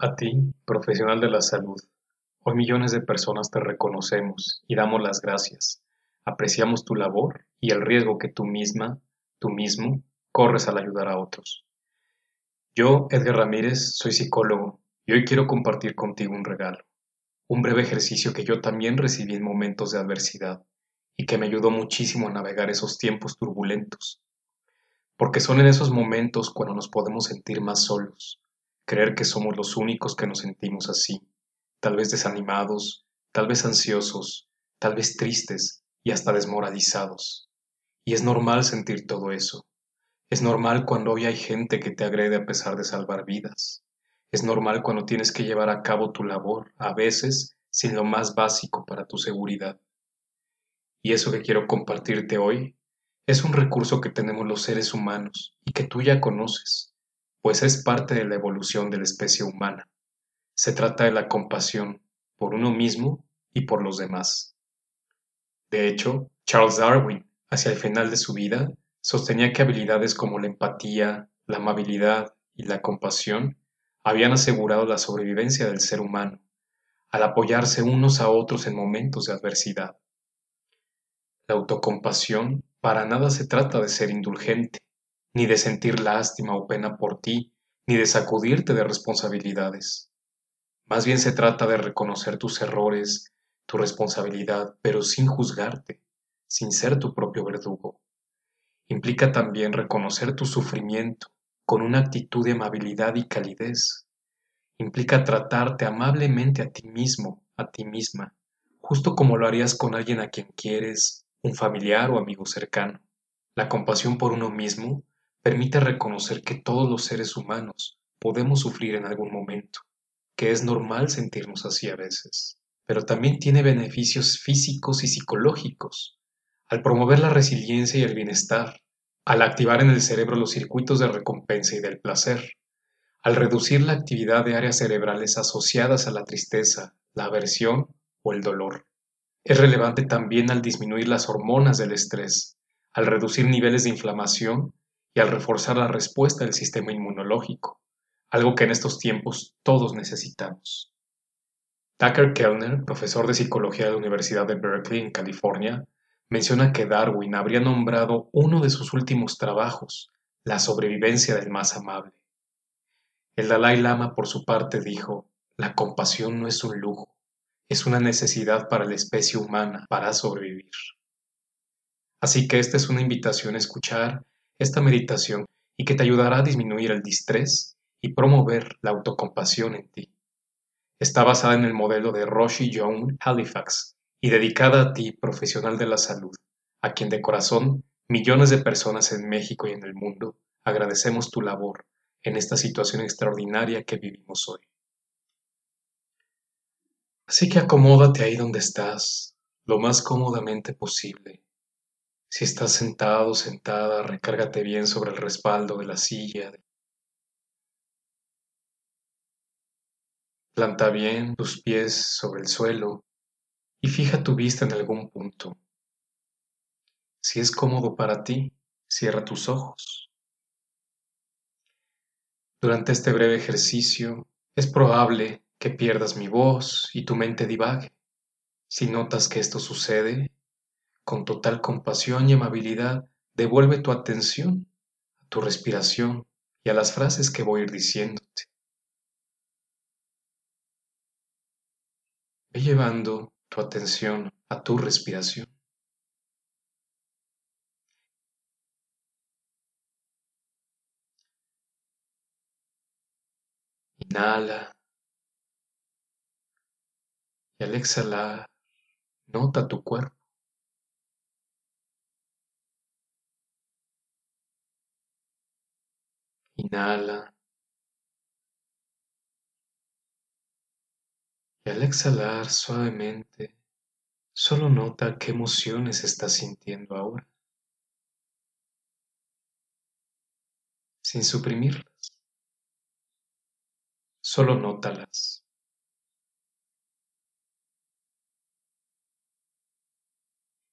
A ti, profesional de la salud, hoy millones de personas te reconocemos y damos las gracias. Apreciamos tu labor y el riesgo que tú misma, tú mismo, corres al ayudar a otros. Yo, Edgar Ramírez, soy psicólogo y hoy quiero compartir contigo un regalo, un breve ejercicio que yo también recibí en momentos de adversidad y que me ayudó muchísimo a navegar esos tiempos turbulentos. Porque son en esos momentos cuando nos podemos sentir más solos, creer que somos los únicos que nos sentimos así, tal vez desanimados, tal vez ansiosos, tal vez tristes y hasta desmoralizados. Y es normal sentir todo eso. Es normal cuando hoy hay gente que te agrede a pesar de salvar vidas. Es normal cuando tienes que llevar a cabo tu labor, a veces sin lo más básico para tu seguridad. Y eso que quiero compartirte hoy es un recurso que tenemos los seres humanos y que tú ya conoces pues es parte de la evolución de la especie humana. Se trata de la compasión por uno mismo y por los demás. De hecho, Charles Darwin, hacia el final de su vida, sostenía que habilidades como la empatía, la amabilidad y la compasión habían asegurado la sobrevivencia del ser humano, al apoyarse unos a otros en momentos de adversidad. La autocompasión para nada se trata de ser indulgente, ni de sentir lástima o pena por ti, ni de sacudirte de responsabilidades. Más bien se trata de reconocer tus errores, tu responsabilidad, pero sin juzgarte, sin ser tu propio verdugo. Implica también reconocer tu sufrimiento con una actitud de amabilidad y calidez. Implica tratarte amablemente a ti mismo, a ti misma, justo como lo harías con alguien a quien quieres, un familiar o amigo cercano. La compasión por uno mismo permite reconocer que todos los seres humanos podemos sufrir en algún momento, que es normal sentirnos así a veces, pero también tiene beneficios físicos y psicológicos. Al promover la resiliencia y el bienestar, al activar en el cerebro los circuitos de recompensa y del placer, al reducir la actividad de áreas cerebrales asociadas a la tristeza, la aversión o el dolor. Es relevante también al disminuir las hormonas del estrés, al reducir niveles de inflamación y al reforzar la respuesta del sistema inmunológico, algo que en estos tiempos todos necesitamos. Tucker Kellner, profesor de psicología de la Universidad de Berkeley en California, menciona que Darwin habría nombrado uno de sus últimos trabajos, la sobrevivencia del más amable. El Dalai Lama, por su parte, dijo, la compasión no es un lujo, es una necesidad para la especie humana para sobrevivir. Así que esta es una invitación a escuchar esta meditación y que te ayudará a disminuir el distrés y promover la autocompasión en ti. Está basada en el modelo de Roshi Young Halifax y dedicada a ti, profesional de la salud, a quien de corazón millones de personas en México y en el mundo agradecemos tu labor en esta situación extraordinaria que vivimos hoy. Así que acomódate ahí donde estás, lo más cómodamente posible si estás sentado sentada, recárgate bien sobre el respaldo de la silla. Planta bien tus pies sobre el suelo y fija tu vista en algún punto. Si es cómodo para ti, cierra tus ojos. Durante este breve ejercicio es probable que pierdas mi voz y tu mente divague. Si notas que esto sucede, con total compasión y amabilidad, devuelve tu atención a tu respiración y a las frases que voy a ir diciéndote. Ve llevando tu atención a tu respiración. Inhala. Y al exhalar, nota tu cuerpo. Inhala. Y al exhalar suavemente, solo nota qué emociones estás sintiendo ahora, sin suprimirlas. Solo nótalas.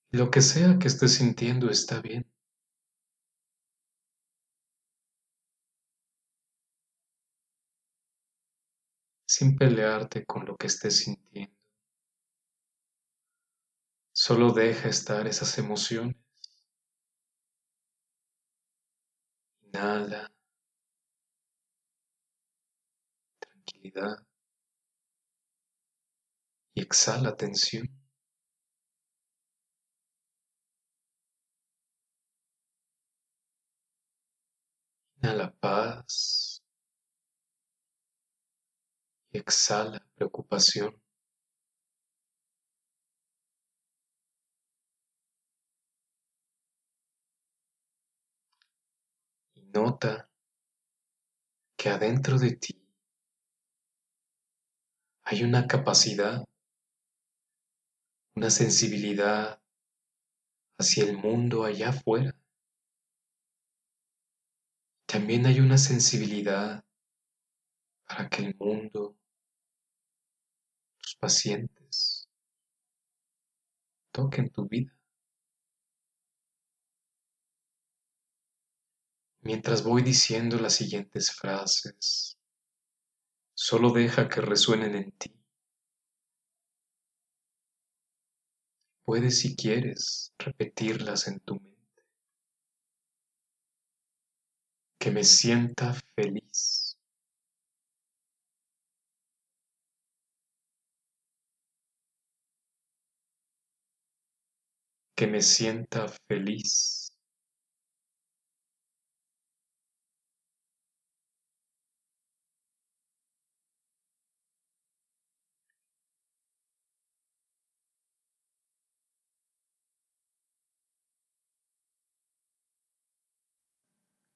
Lo que sea que estés sintiendo está bien. Sin pelearte con lo que estés sintiendo. Solo deja estar esas emociones. Inhala. Tranquilidad. Y exhala tensión. Inhala paz. Y exhala preocupación. Nota que adentro de ti hay una capacidad, una sensibilidad hacia el mundo allá afuera. También hay una sensibilidad para que el mundo, pacientes, toquen tu vida. Mientras voy diciendo las siguientes frases, solo deja que resuenen en ti. Puedes, si quieres, repetirlas en tu mente. Que me sienta feliz. Que me sienta feliz.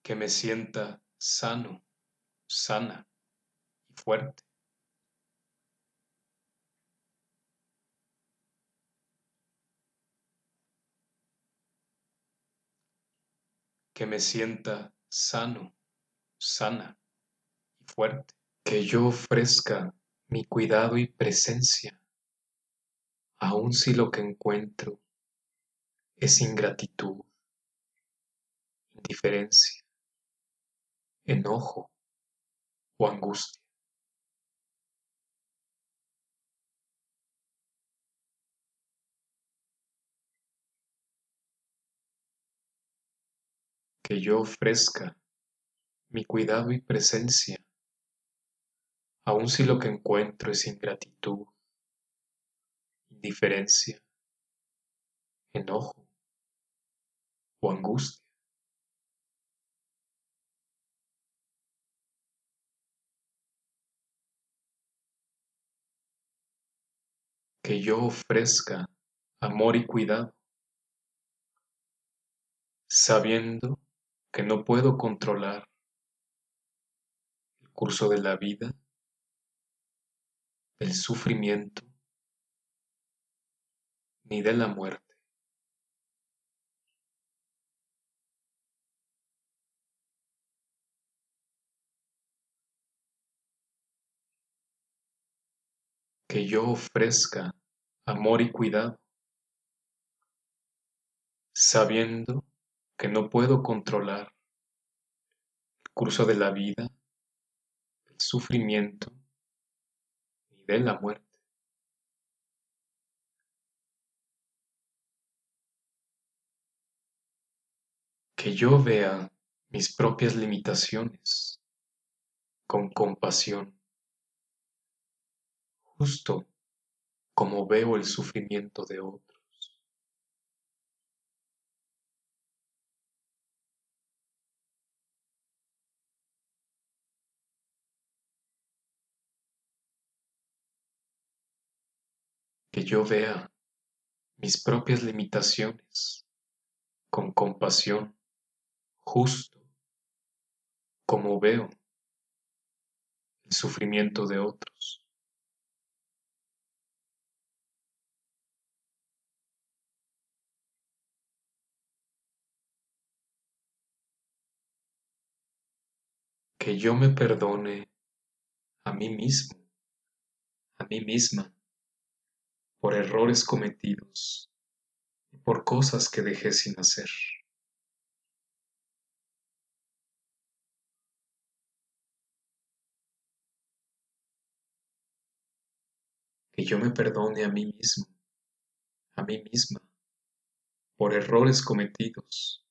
que me sienta sano, sana y fuerte. Que me sienta sano, sana y fuerte. Que yo ofrezca mi cuidado y presencia, aun si lo que encuentro es ingratitud, indiferencia, enojo o angustia. Que yo ofrezca mi cuidado y presencia, aun si lo que encuentro es ingratitud, indiferencia, enojo o angustia. que yo ofrezca amor y cuidado, sabiendo que no puedo controlar el curso de la vida, del sufrimiento, ni de la muerte. Que yo ofrezca amor y cuidado, sabiendo que no puedo controlar el curso de la vida, el sufrimiento ni de la muerte. Que yo vea mis propias limitaciones con compasión, justo como veo el sufrimiento de otros. Que yo vea mis propias limitaciones con compasión, justo como veo el sufrimiento de otros. que yo me perdone a mí mismo, a mí misma, por errores cometidos y por cosas que dejé sin hacer. que yo me perdone a mí mismo, a mí misma, por errores cometidos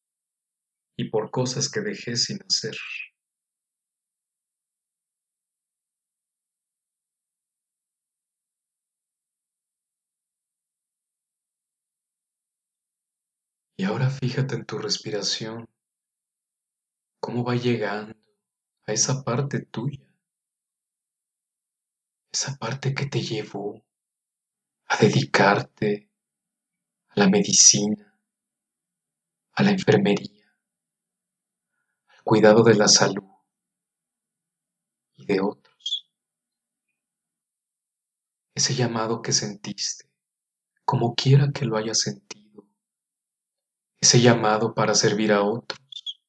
y por cosas que dejé sin hacer. Y ahora fíjate en tu respiración, cómo va llegando a esa parte tuya, esa parte que te llevó a dedicarte a la medicina, a la enfermería, al cuidado de la salud y de otros. Ese llamado que sentiste, como quiera que lo hayas sentido, ese llamado para servir a otros,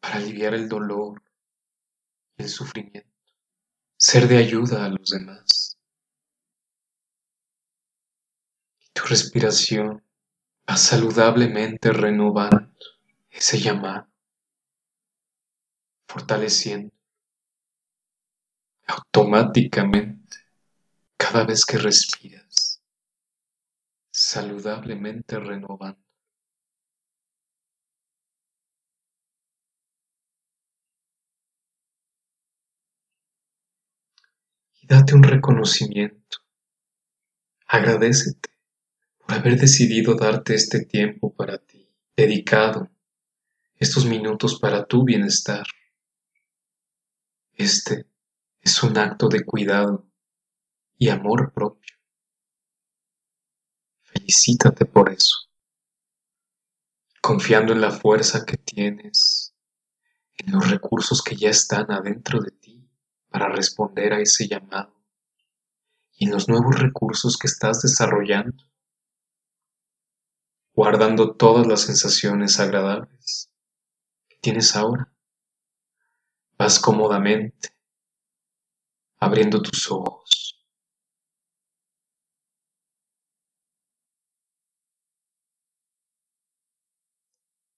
para aliviar el dolor y el sufrimiento, ser de ayuda a los demás. Tu respiración va saludablemente renovando ese llamado, fortaleciendo automáticamente cada vez que respiras, saludablemente renovando. Date un reconocimiento. Agradecete por haber decidido darte este tiempo para ti, dedicado estos minutos para tu bienestar. Este es un acto de cuidado y amor propio. Felicítate por eso, confiando en la fuerza que tienes, en los recursos que ya están adentro de ti para responder a ese llamado y los nuevos recursos que estás desarrollando, guardando todas las sensaciones agradables que tienes ahora. Vas cómodamente abriendo tus ojos